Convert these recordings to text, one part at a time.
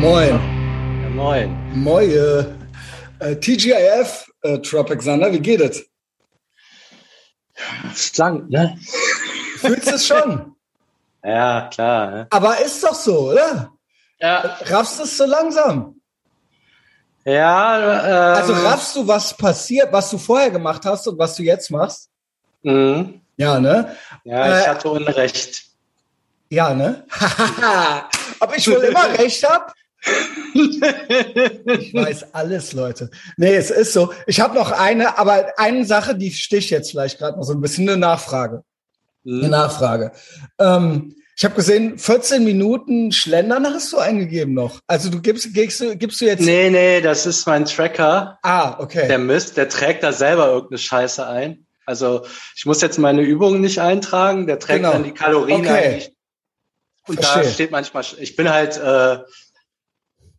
Moin. Ja, moin. Moin. Äh, TGIF, äh, Tropic Thunder, wie geht es? Ist lang, ne? Fühlst du es schon? Ja, klar. Ne? Aber ist doch so, oder? Ja. Raffst du es so langsam? Ja, ähm, Also raffst du, was passiert, was du vorher gemacht hast und was du jetzt machst? mhm. Ja, ne? Ja, ich Äh, hatte Unrecht. Ja, ne? Ob ich wohl immer recht habe? Ich weiß alles, Leute. Nee, es ist so. Ich habe noch eine, aber eine Sache, die sticht jetzt vielleicht gerade noch so ein bisschen eine Nachfrage. Eine Mhm. Nachfrage. Ähm, ich habe gesehen, 14 Minuten Schlendern hast du eingegeben noch. Also du gibst, gibst, du, gibst du jetzt. Nee, nee, das ist mein Tracker. Ah, okay. Der Mist, der trägt da selber irgendeine Scheiße ein. Also ich muss jetzt meine Übungen nicht eintragen, der trägt Genau. dann die Kalorien Okay. eigentlich. Und da Verstehe. steht manchmal, ich bin halt, äh,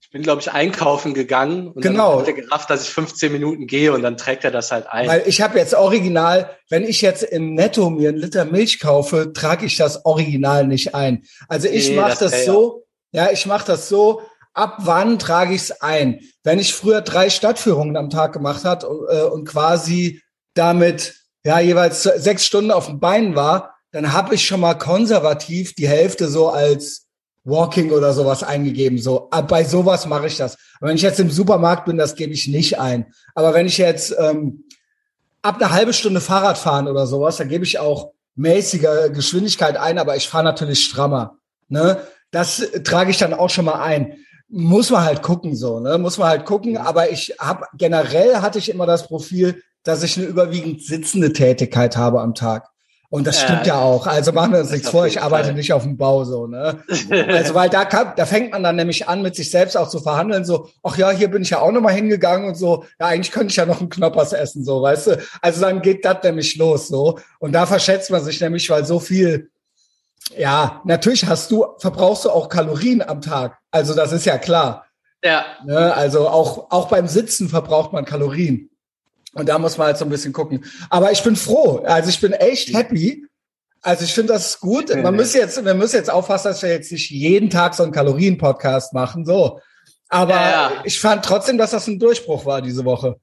ich bin, glaube ich, einkaufen gegangen und Genau. dann hat er gerafft, dass ich 15 Minuten gehe und dann trägt er das halt ein. Weil ich habe jetzt original, wenn ich jetzt im Netto mir einen Liter Milch kaufe, trage ich das Original nicht ein. Also ich Nee, mache das das, wär ja- so, ja, ich mache das so, ab wann trage ich es ein? Wenn ich früher drei Stadtführungen am Tag gemacht hat und, äh, und quasi damit ja jeweils sechs Stunden auf dem Bein war, dann habe ich schon mal konservativ die Hälfte so als Walking oder sowas eingegeben. So, ab bei sowas mache ich das. Aber wenn ich jetzt im Supermarkt bin, das gebe ich nicht ein. Aber wenn ich jetzt ähm, ab einer halbe Stunde Fahrrad fahren oder sowas, dann gebe ich auch mäßiger Geschwindigkeit ein, aber ich fahre natürlich strammer. Ne? Das äh, trage ich dann auch schon mal ein. Muss man halt gucken, so, ne? Muss man halt gucken. Aber ich habe generell hatte ich immer das Profil, dass ich eine überwiegend sitzende Tätigkeit habe am Tag. Und das Ja, stimmt ja auch. Also machen wir uns nichts vor, ich arbeite Fall. nicht auf dem Bau so, ne? Also weil da kann, da fängt man dann nämlich an, mit sich selbst auch zu verhandeln, so, ach ja, hier bin ich ja auch nochmal hingegangen und so, ja, eigentlich könnte ich ja noch einen Knoppers essen, so, weißt du? Also dann geht das nämlich los, so. Und da verschätzt man sich nämlich, weil so viel, ja, natürlich hast du, verbrauchst du auch Kalorien am Tag. Also das ist ja klar. ja, Ne? Also auch, auch beim Sitzen verbraucht man Kalorien. Und da muss man halt so ein bisschen gucken. Aber ich bin froh. Also ich bin echt happy. Also ich finde das gut. Man muss jetzt, wir müssen jetzt aufpassen, dass wir jetzt nicht jeden Tag so einen Kalorien-Podcast machen, so. Aber Ja, ja. ich fand trotzdem, dass das ein Durchbruch war diese Woche.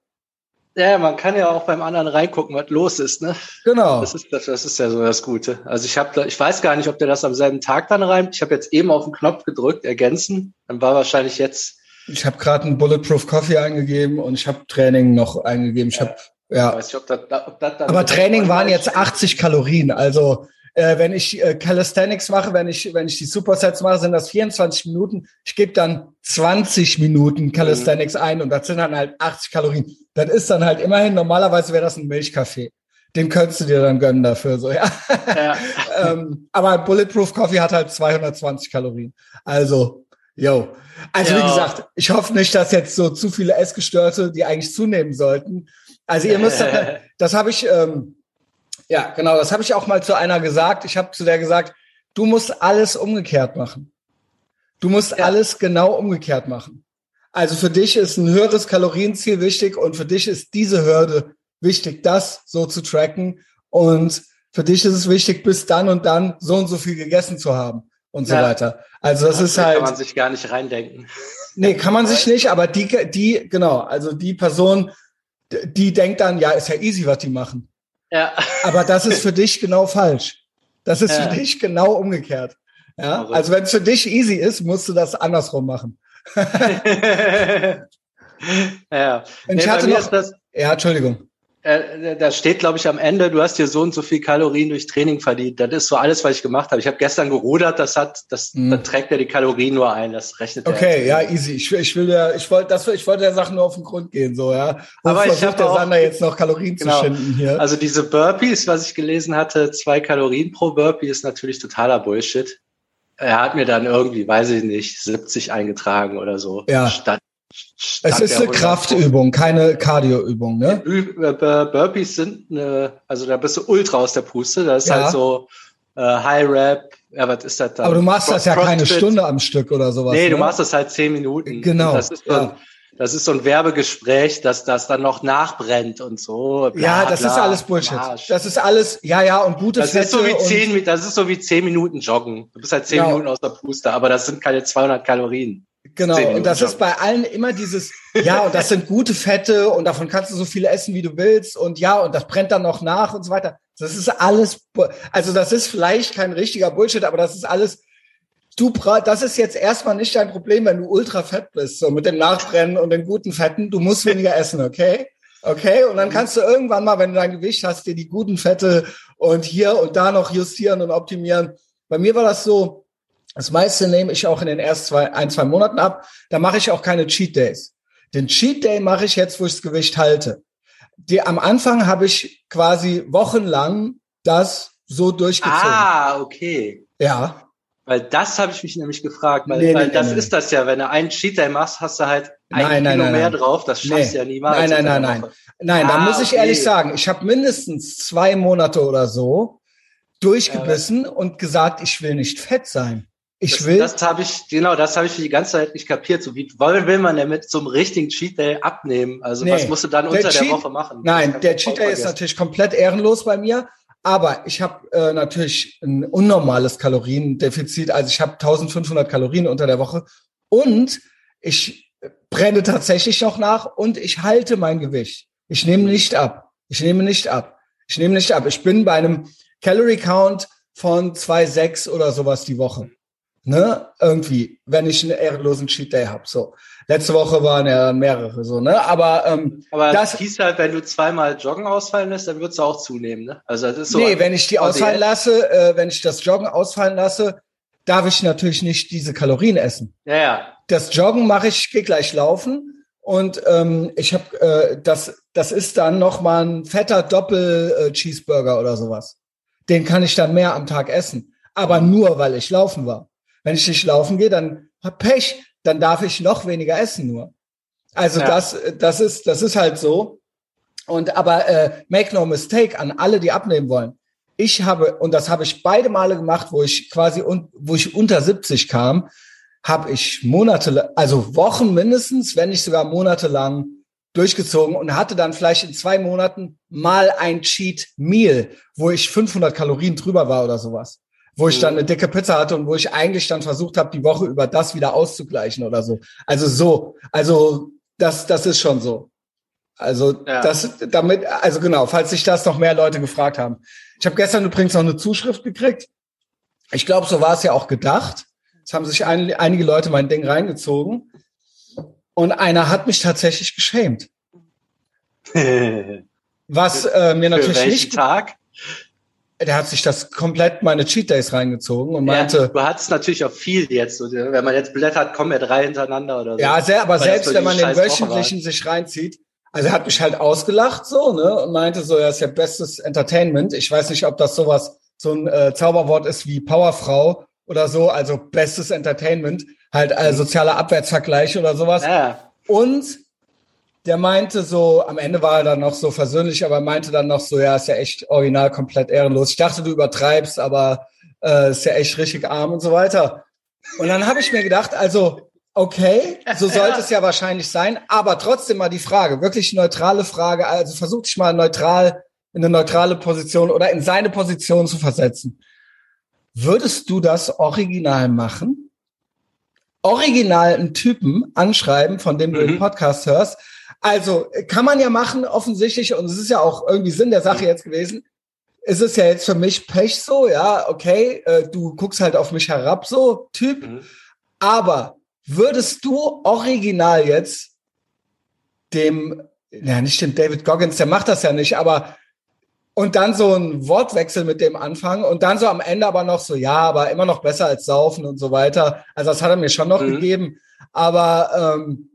ja, man kann ja auch beim anderen reingucken, was los ist, ne? Genau. Das ist, das, das ist ja so das Gute. Also ich habe, ich weiß gar nicht, ob der das am selben Tag dann reimt. Ich habe jetzt eben auf den Knopf gedrückt, ergänzen. Dann war wahrscheinlich jetzt, Ich habe gerade einen Bulletproof Coffee eingegeben und ich habe Training noch eingegeben. Ich habe ich ja. nicht, ob das, ob das. Aber Training waren jetzt 80 Kalorien. Also äh, wenn ich äh, Calisthenics mache, wenn ich wenn ich die Supersets mache, sind das 24 Minuten. Ich gebe dann 20 Minuten Calisthenics ein und das sind dann halt 80 Kalorien. Das ist dann halt immerhin normalerweise wäre das ein Milchkaffee. Den könntest du dir dann gönnen dafür so ja. Ja. ähm, aber Bulletproof Coffee hat halt 220 Kalorien. Also Yo. Also wie Ja. gesagt, ich hoffe nicht, dass jetzt so zu viele Essgestörte, die eigentlich zunehmen sollten. Also ihr müsst, das habe ich, ähm, ja genau, das habe ich auch mal zu einer gesagt. Ich habe zu der gesagt, du musst alles umgekehrt machen. Du musst Ja. alles genau umgekehrt machen. Also für dich ist ein höheres Kalorienziel wichtig und für dich ist diese Hürde wichtig, das so zu tracken. Und für dich ist es wichtig, bis dann und dann so und so viel gegessen zu haben und so Ja. weiter. Also das ist Da halt. kann man sich gar nicht reindenken. Nee, kann man sich nicht, aber die, die, genau, also die Person, die denkt dann, ja, ist ja easy, was die machen. Ja. Aber das ist für dich genau falsch. Das ist Ja. für dich genau umgekehrt. Ja, Verrückt. also wenn es für dich easy ist, musst du das andersrum machen. ja. Und Nee, ich bei hatte noch, ist das, ja, Entschuldigung. Äh, da steht, glaube ich, am Ende, du hast dir so und so viel Kalorien durch Training verdient. Das ist so alles, was ich gemacht habe. Ich habe gestern gerudert, das hat, das, Mhm. dann trägt er die Kalorien nur ein, das rechnet er. Okay, ja, easy. Ich, will- ich will ja, ich wollte, das, ich wollte der Sache nur auf den Grund gehen, so, ja. Wo Aber ich versucht hab der auch- Sander jetzt noch Kalorien Genau. zu schinden hier? Also diese Burpees, was ich gelesen hatte, zwei Kalorien pro Burpee ist natürlich totaler Bullshit. Er hat mir dann irgendwie, weiß ich nicht, 70 eingetragen oder so. Ja. Statt, es ist eine 100. Kraftübung, keine Cardioübung, ne? Burpees sind eine, also da bist du ultra aus der Puste. Das ist Ja. halt so äh, High Rap. Ja, was ist das da? Aber du machst das ja keine Crossfit. Stunde am Stück oder sowas. Nee, du ne? machst das halt zehn Minuten. Genau, Das ist so, ja. ein, das ist so ein Werbegespräch, dass das dann noch nachbrennt und so. Bla, Ja, das bla, ist alles Bullshit. Arsch. Das ist alles, ja, ja, und gute Das ist so wie zehn, das ist so wie zehn Minuten joggen. Du bist halt zehn Genau. Minuten aus der Puste, aber das sind keine 200 Kalorien. Genau, und das ist bei allen immer dieses, ja, und das sind gute Fette und davon kannst du so viele essen, wie du willst und ja, und das brennt dann noch nach und so weiter. Das ist alles, also das ist vielleicht kein richtiger Bullshit, aber das ist alles, du das ist jetzt erstmal nicht dein Problem, wenn du ultra fett bist, so mit dem Nachbrennen und den guten Fetten. Du musst weniger essen, okay? Okay, und dann kannst du irgendwann mal, wenn du dein Gewicht hast, dir die guten Fette und hier und da noch justieren und optimieren. Bei mir war das so, das meiste nehme ich auch in den ersten zwei, ein, zwei Monaten ab. Da mache ich auch keine Cheat Days. Den Cheat Day mache ich jetzt, wo ich das Gewicht halte die, am Anfang habe ich quasi wochenlang das so durchgezogen. Ah, okay. Ja. Weil das habe ich mich nämlich gefragt, weil, nee, weil nee, das nee. ist das ja, wenn du einen Cheat Day machst, hast du halt ein nein, nein, Kilo nein, mehr drauf, das schaffst du ja niemals. Nein, nein, nein, nein. Nein, ah, da muss ich okay. ehrlich sagen, ich habe mindestens zwei Monate oder so durchgebissen ja, und gesagt, ich will nicht fett sein. Ich das, will. Das habe ich, genau, das habe ich die ganze Zeit nicht kapiert. So wie wollen will man denn mit so einem richtigen Cheat Day abnehmen? Also nee, was musst du dann unter der, Cheat, Woche machen? Nein, der Cheat Day ist natürlich komplett ehrenlos bei mir. Aber ich habe äh, natürlich ein unnormales Kaloriendefizit. Also ich habe 1500 Kalorien unter der Woche und ich brenne tatsächlich noch nach und ich halte mein Gewicht. Ich nehme nicht ab. Ich nehme nicht ab. Ich nehme nicht ab. Ich bin bei einem Calorie Count von 2,6 oder sowas die Woche ne, irgendwie, wenn ich einen ehrenlosen Cheat Day hab. So. Letzte Woche waren ja mehrere so, ne? Aber, ähm, Aber das hieß halt, wenn du zweimal Joggen ausfallen lässt, dann wird's auch zunehmen, ne? Also das ist so. Nee, wenn ich die ausfallen lasse, äh, wenn ich das Joggen ausfallen lasse, darf ich natürlich nicht diese Kalorien essen. Ja, ja. Das Joggen mache ich, gehe gleich laufen und ähm, ich habe äh, das, das ist dann noch mal ein fetter Doppel äh, oder sowas. Den kann ich dann mehr am Tag essen, aber nur weil ich laufen war. Wenn ich nicht laufen gehe, dann hab Pech, dann darf ich noch weniger essen nur. Also ja. das, das ist, das ist halt so. Und aber äh, make no mistake an alle, die abnehmen wollen. Ich habe und das habe ich beide Male gemacht, wo ich quasi un, wo ich unter 70 kam, habe ich Monate, also Wochen mindestens, wenn nicht sogar monatelang durchgezogen und hatte dann vielleicht in zwei Monaten mal ein Cheat Meal, wo ich 500 Kalorien drüber war oder sowas wo ich dann mhm. eine dicke Pizza hatte und wo ich eigentlich dann versucht habe, die Woche über das wieder auszugleichen oder so. Also so, also das, das ist schon so. Also ja. das, damit, also genau, falls sich das noch mehr Leute gefragt haben. Ich habe gestern übrigens noch eine Zuschrift gekriegt. Ich glaube, so war es ja auch gedacht. Es haben sich ein, einige Leute mein Ding reingezogen. Und einer hat mich tatsächlich geschämt. Was äh, mir natürlich Für nicht. Tag? Der hat sich das komplett meine Cheat Days reingezogen und meinte. Ja, du hattest natürlich auch viel jetzt. Wenn man jetzt blättert, kommen ja drei hintereinander oder so. Ja, sehr, aber selbst wenn man den wöchentlichen sich reinzieht, also er hat mich halt ausgelacht so, ne, und meinte so, ja, ist ja bestes Entertainment. Ich weiß nicht, ob das sowas, so ein äh, Zauberwort ist wie Powerfrau oder so, also bestes Entertainment, halt äh, sozialer Abwärtsvergleich oder sowas. Ja. Und der meinte so, am Ende war er dann noch so versöhnlich, aber meinte dann noch so, ja, ist ja echt original komplett ehrenlos. Ich dachte, du übertreibst, aber äh, ist ja echt richtig arm und so weiter. Und dann habe ich mir gedacht, also okay, so sollte es ja wahrscheinlich sein, aber trotzdem mal die Frage, wirklich neutrale Frage, also versuch dich mal neutral in eine neutrale Position oder in seine Position zu versetzen. Würdest du das original machen? Original einen Typen anschreiben, von dem du mhm. den Podcast hörst, also kann man ja machen, offensichtlich, und es ist ja auch irgendwie Sinn der Sache jetzt gewesen. Es ist ja jetzt für mich Pech so, ja, okay, äh, du guckst halt auf mich herab, so Typ. Mhm. Aber würdest du original jetzt dem, ja, nicht dem David Goggins, der macht das ja nicht, aber und dann so ein Wortwechsel mit dem anfangen und dann so am Ende aber noch so, ja, aber immer noch besser als saufen und so weiter. Also das hat er mir schon noch mhm. gegeben. Aber ähm,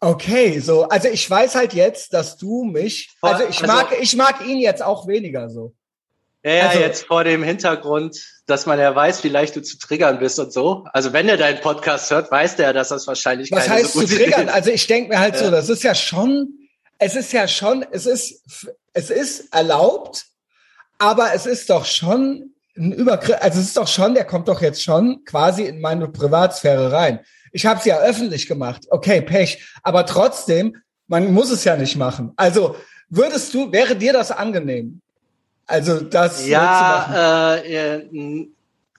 Okay, so, also ich weiß halt jetzt, dass du mich, also ich also, mag, ich mag ihn jetzt auch weniger so. Ja, also, jetzt vor dem Hintergrund, dass man ja weiß, wie leicht du zu triggern bist und so. Also wenn er deinen Podcast hört, weiß der, dass das wahrscheinlich Was heißt so zu triggern? Also ich denke mir halt ja. so, das ist ja schon, es ist ja schon, es ist, es ist erlaubt, aber es ist doch schon ein Übergriff, also es ist doch schon, der kommt doch jetzt schon quasi in meine Privatsphäre rein. Ich habe es ja öffentlich gemacht. Okay, Pech. Aber trotzdem, man muss es ja nicht machen. Also würdest du, wäre dir das angenehm? Also das ja, äh,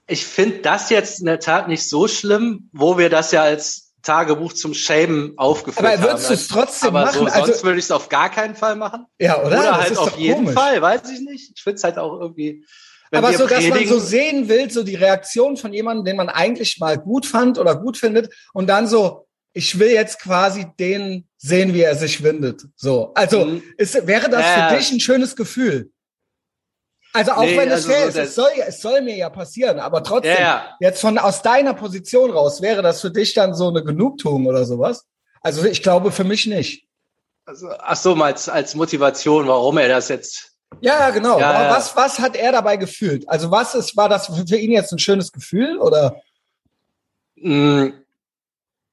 ich finde das jetzt in der Tat nicht so schlimm, wo wir das ja als Tagebuch zum Shamen aufgeführt Aber würdest du es trotzdem aber machen? So, Also- sonst würde ich es auf gar keinen Fall machen. Ja, oder? Oder Das halt auf jeden komisch. Fall, weiß ich nicht. Ich finde es halt auch irgendwie. Wenn Aber so, dass man so sehen will, so die Reaktion von jemandem, den man eigentlich mal gut fand oder gut findet und dann so, ich will jetzt quasi den sehen, wie er sich windet. So, also Mhm. ist, wäre das Ja. für dich ein schönes Gefühl? Also auch Nee, wenn es also fair so ist, es soll, es soll mir ja passieren, aber trotzdem, Ja, jetzt von aus deiner Position raus, wäre das für dich dann so eine Genugtuung oder sowas? Also ich glaube für mich nicht. Also, ach so, mal als, als Motivation, warum er das jetzt. Ja, genau. Ja, was, was hat er dabei gefühlt? Also was ist, war das für ihn jetzt ein schönes Gefühl oder? Mh,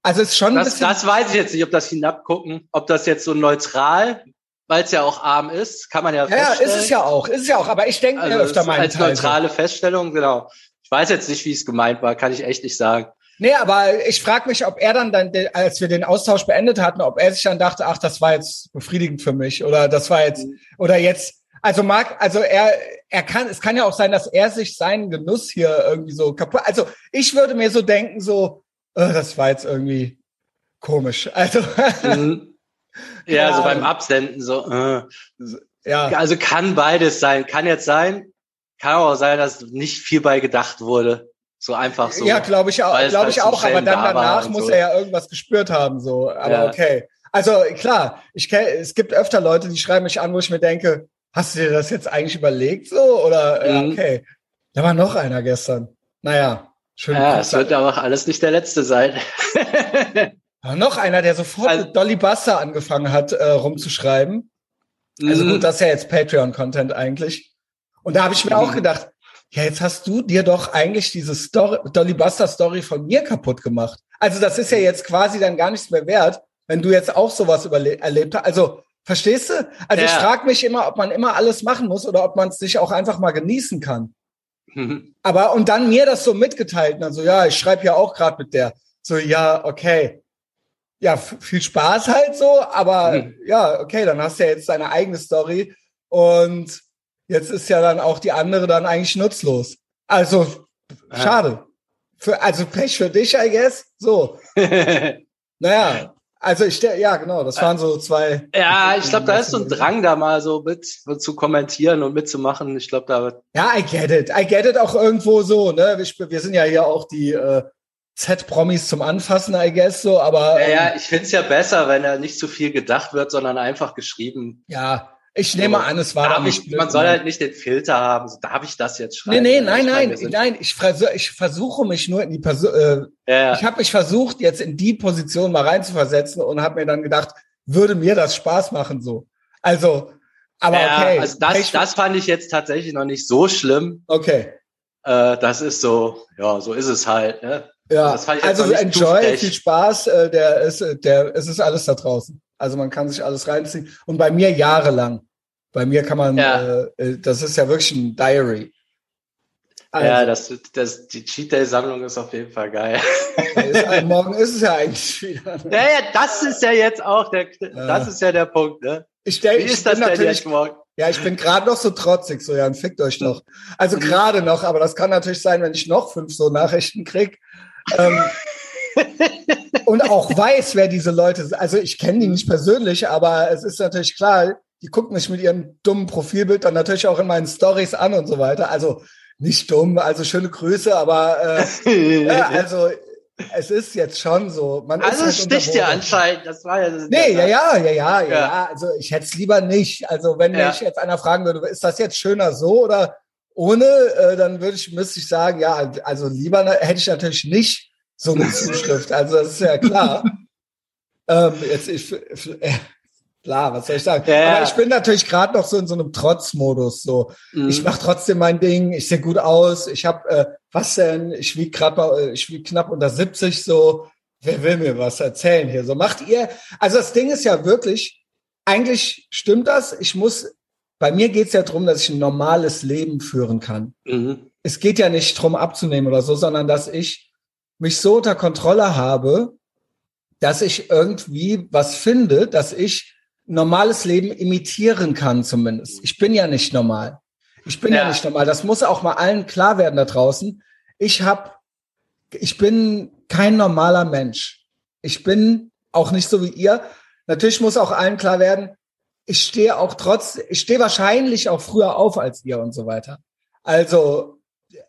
Also es ist schon ein das, bisschen. das weiß ich jetzt nicht, ob das hinabgucken, ob das jetzt so neutral, weil es ja auch arm ist, kann man ja ja, ist es ja auch, ist es ja auch. Aber ich denke Also mir öfter mal als Teil. neutrale Feststellung, genau. Ich weiß jetzt nicht, wie es gemeint war, kann ich echt nicht sagen. Nee, aber ich frage mich, ob er dann, dann, als wir den Austausch beendet hatten, ob er sich dann dachte, ach, das war jetzt befriedigend für mich oder das war jetzt oder jetzt. Also Marc, also er, er kann, es kann ja auch sein, dass er sich seinen Genuss hier irgendwie so kaputt. Also ich würde mir so denken, so, äh, das war jetzt irgendwie komisch. Also Mhm. ja, Ja. so beim Absenden so. Äh. ja, Also kann beides sein. Kann jetzt sein, kann auch sein, dass nicht viel bei gedacht wurde. So einfach so. ja, glaube ich auch, glaube halt ich auch. Aber dann da danach muss so. er ja irgendwas gespürt haben, so. Aber Ja. okay. Also klar, ich kenn, es gibt öfter Leute, die schreiben mich an, wo ich mir denke, hast du dir das jetzt eigentlich überlegt, so oder ja, Mhm. okay. Da war noch einer gestern. Naja, schön. Ja, es wird aber auch alles nicht der letzte sein. Ja, noch einer, der sofort Also- mit Dolly Buster angefangen hat, äh, rumzuschreiben. Also Mhm. gut, das ist ja jetzt Patreon-Content eigentlich. Und da habe ich mir auch Mhm. gedacht, ja, jetzt hast du dir doch eigentlich diese Story, Dolly Buster Story von mir kaputt gemacht. Also das ist ja jetzt quasi dann gar nichts mehr wert, wenn du jetzt auch sowas überle- erlebt hast. Also verstehst du? Also ich Ja. frage mich immer, ob man immer alles machen muss oder ob man es sich auch einfach mal genießen kann. Mhm. Aber und dann mir das so mitgeteilt, also ja, ich schreibe ja auch gerade mit der. So ja, okay. Ja, viel Spaß halt so, aber Mhm. ja, okay, dann hast du ja jetzt deine eigene Story und jetzt ist ja dann auch die andere dann eigentlich nutzlos. Also Ja. schade. Für, also Pech für dich, I guess. So, naja, also ich ja genau, das waren so zwei. ja, ich glaube, da ist so ein Drang da mal so mit zu kommentieren und mitzumachen. Ich glaube, da Ja, I get it. I get it auch irgendwo so, ne? Wir, wir sind ja hier auch die äh, Z-Promis zum Anfassen, I guess so, aber ja, ähm, ja, ich finde es ja besser, wenn er nicht zu viel gedacht wird, sondern einfach geschrieben. ja, ich nehme an, es war da nicht ich, man soll halt nicht den Filter haben. So, darf ich das jetzt Nee, schreiben? nee, Ja, nein, ich nein, nein, ich, versuch, ich versuche mich nur in die Person, äh, Ja, ich habe mich versucht, jetzt in die Position mal reinzuversetzen und habe mir dann gedacht, würde mir das Spaß machen so. Also, aber ja, okay. also das, Pech- das fand ich jetzt tatsächlich noch nicht so schlimm. okay. Äh, das ist so, ja, so ist es halt. Ne? Ja, Das fand ich jetzt also zu enjoy, viel Spaß, äh, der ist, äh, der, es ist alles da draußen. Also man kann sich alles reinziehen. Und bei mir jahrelang. Bei mir kann man, Ja. äh, äh, das ist ja wirklich ein Diary. Also, Ja, das, das, die Cheat Day Sammlung ist auf jeden Fall geil. ist, morgen ist es ja eigentlich wieder. Ne? ja, ja, das ist ja jetzt auch der, das ist ja der Punkt, ne? Ich Wie denke, ich ist das denn natürlich, jetzt morgen? ja, ich bin gerade noch so trotzig, so, ja, fickt euch doch. Also Mhm. gerade noch, aber das kann natürlich sein, wenn ich noch fünf so Nachrichten krieg. Ähm, und auch weiß, wer diese Leute sind. Also ich kenne die nicht persönlich, aber es ist natürlich klar, die gucken mich mit ihrem dummen Profilbild dann natürlich auch in meinen Stories an und so weiter. Also nicht dumm, also schöne Grüße, aber äh, ja, also es ist jetzt schon so. Man Also ist es halt sticht ja anscheinend. Das war ja das Nee, ja, ja, ja, ja, ja, Ja. Also ich hätte es lieber nicht. Also wenn Ja. mich jetzt einer fragen würde, ist das jetzt schöner so oder ohne, äh, dann würde ich, müsste ich sagen, ja, also lieber na- hätte ich natürlich nicht so eine Zuschrift. Also das ist ja klar. ähm, jetzt ich, äh, klar, was soll ich sagen? Ja. Aber ich bin natürlich gerade noch so in so einem Trotzmodus. So, Mhm. ich mache trotzdem mein Ding. Ich sehe gut aus. Ich habe, äh, was denn? Ich wiege gerade äh, ich wiege knapp unter 70. So, wer will mir was erzählen hier? So macht ihr. Also das Ding ist ja wirklich, eigentlich stimmt das. Ich muss, bei mir geht's ja darum, dass ich ein normales Leben führen kann. Mhm. Es geht ja nicht drum abzunehmen oder so, sondern dass ich mich so unter Kontrolle habe, dass ich irgendwie was finde, dass ich normales Leben imitieren kann zumindest. Ich bin ja nicht normal. Ich bin ja, Ja. nicht normal. Das muss auch mal allen klar werden da draußen. Ich hab, ich bin kein normaler Mensch. Ich bin auch nicht so wie ihr. Natürlich muss auch allen klar werden, ich stehe auch trotz, ich stehe wahrscheinlich auch früher auf als ihr und so weiter. Also,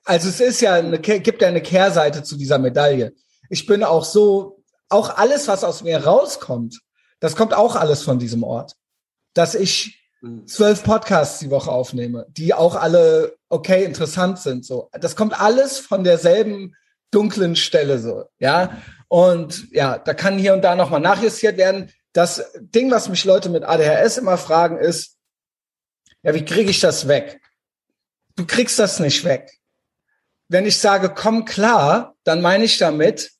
also es ist ja eine, gibt ja eine Kehrseite zu dieser Medaille. Ich bin auch so, auch alles, was aus mir rauskommt, das kommt auch alles von diesem Ort. Dass ich mhm. zwölf Podcasts die Woche aufnehme, die auch alle okay interessant sind. So, das kommt alles von derselben dunklen Stelle so, ja. Und ja, da kann hier und da nochmal nachjustiert werden. Das Ding, was mich Leute mit ADHS immer fragen, ist, ja, wie kriege ich das weg? Du kriegst das nicht weg. Wenn ich sage, komm klar, dann meine ich damit,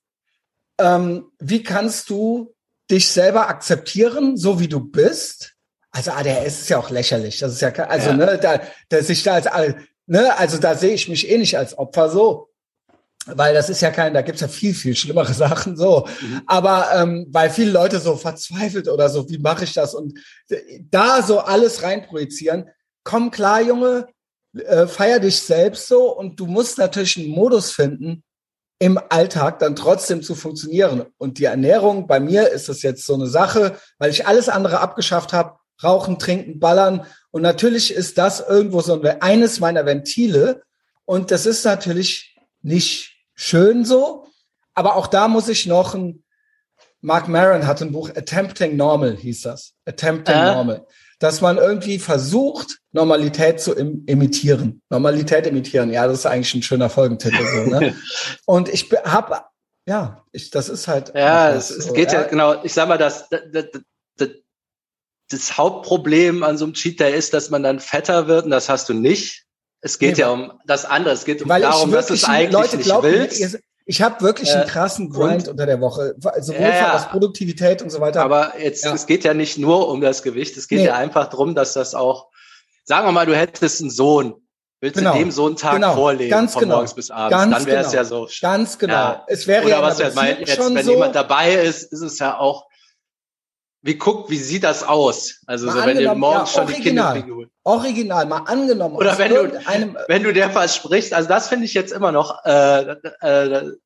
ähm, wie kannst du dich selber akzeptieren, so wie du bist? Also ADHS ist ja auch lächerlich. Das ist ja, also ja. ne, da, dass ich da als, ne, also da sehe ich mich eh nicht als Opfer so weil das ist ja kein, da gibt's ja viel, viel schlimmere Sachen so. Mhm. Aber ähm, weil viele Leute so verzweifelt oder so, wie mache ich das? Und da so alles reinprojizieren, komm klar, Junge, äh, feier dich selbst so und du musst natürlich einen Modus finden, im Alltag dann trotzdem zu funktionieren. Und die Ernährung, bei mir ist das jetzt so eine Sache, weil ich alles andere abgeschafft habe, rauchen, trinken, ballern. Und natürlich ist das irgendwo so eines meiner Ventile. Und das ist natürlich nicht schön so. Aber auch da muss ich noch ein, Mark Maron hat ein Buch, Attempting Normal hieß das. Attempting äh. Normal. Dass man irgendwie versucht, Normalität zu im imitieren. Normalität imitieren. Ja, das ist eigentlich ein schöner Folgentitel. So, ne? Und ich habe, ja, ich, das ist halt. Ja, es, so, geht ja, ja, genau. Ich sag mal, das, das, das, das Hauptproblem an so einem Cheat Day ist, dass man dann fetter wird und das hast du nicht. Es geht nee, ja um das andere. Es geht um darum, dass es eigentlich Leute nicht willst. Ich habe wirklich einen äh, krassen Grind unter der Woche, sowohl ja, was Produktivität und so weiter. Aber jetzt, ja. es geht ja nicht nur um das Gewicht, es geht nee. ja einfach darum, dass das auch, sagen wir mal, du hättest einen Sohn, willst genau. du dem so einen Tag genau. vorleben, Ganz von genau. morgens bis abends, Ganz dann wäre es genau. ja so. Ganz genau. Ja. Es wäre Oder ja was du meinst, jetzt, wenn so jemand dabei ist, ist es ja auch, wie guckt, wie sieht das aus? Also so, wenn ihr morgens ja, schon die Kinderfigur. Original, mal angenommen. Oder wenn du, wenn du der versprichst, also das finde ich jetzt immer noch, äh, äh,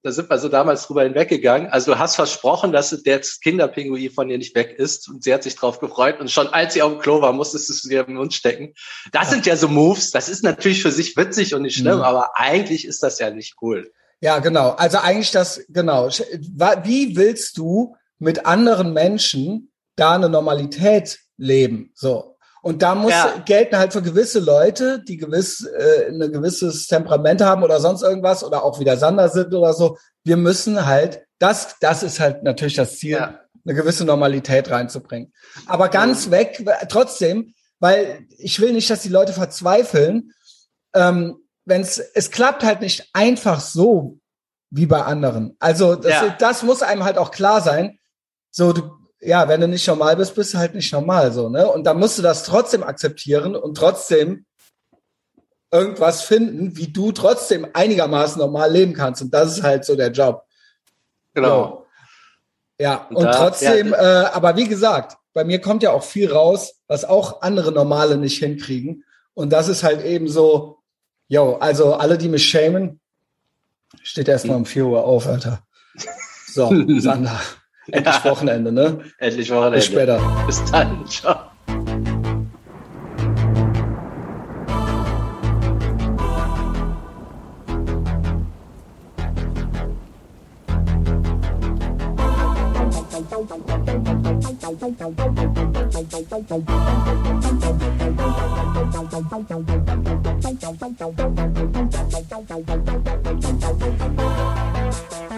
da sind wir so damals drüber hinweggegangen. Also du hast versprochen, dass der Kinderpinguin von dir nicht weg ist und sie hat sich drauf gefreut und schon als sie auf dem Klo war, musstest du es dir im Mund stecken. Das ja. sind ja so Moves, das ist natürlich für sich witzig und nicht schlimm, mhm. aber eigentlich ist das ja nicht cool. Ja, genau. Also eigentlich das, genau. Wie willst du mit anderen Menschen da eine Normalität leben. So. Und da muss ja. gelten halt für gewisse Leute, die gewiss äh, ein gewisses Temperament haben oder sonst irgendwas oder auch wieder Sander sind oder so. Wir müssen halt, das, das ist halt natürlich das Ziel, ja. eine gewisse Normalität reinzubringen. Aber ganz mhm. weg, trotzdem, weil ich will nicht, dass die Leute verzweifeln. Ähm, wenn es, es klappt halt nicht einfach so wie bei anderen. Also das, ja. das muss einem halt auch klar sein. So, du ja, wenn du nicht normal bist, bist du halt nicht normal so, ne? Und da musst du das trotzdem akzeptieren und trotzdem irgendwas finden, wie du trotzdem einigermaßen normal leben kannst. Und das ist halt so der Job. Genau. Ja, und, und da, trotzdem, ja. Äh, aber wie gesagt, bei mir kommt ja auch viel raus, was auch andere Normale nicht hinkriegen. Und das ist halt eben so, yo, also alle, die mich schämen, steht erstmal um 4 Uhr auf, Alter. So, Sander. Endlich Wochenende, ne? Endlich Wochenende. Bis später. Bis dann. Ciao. Thank you.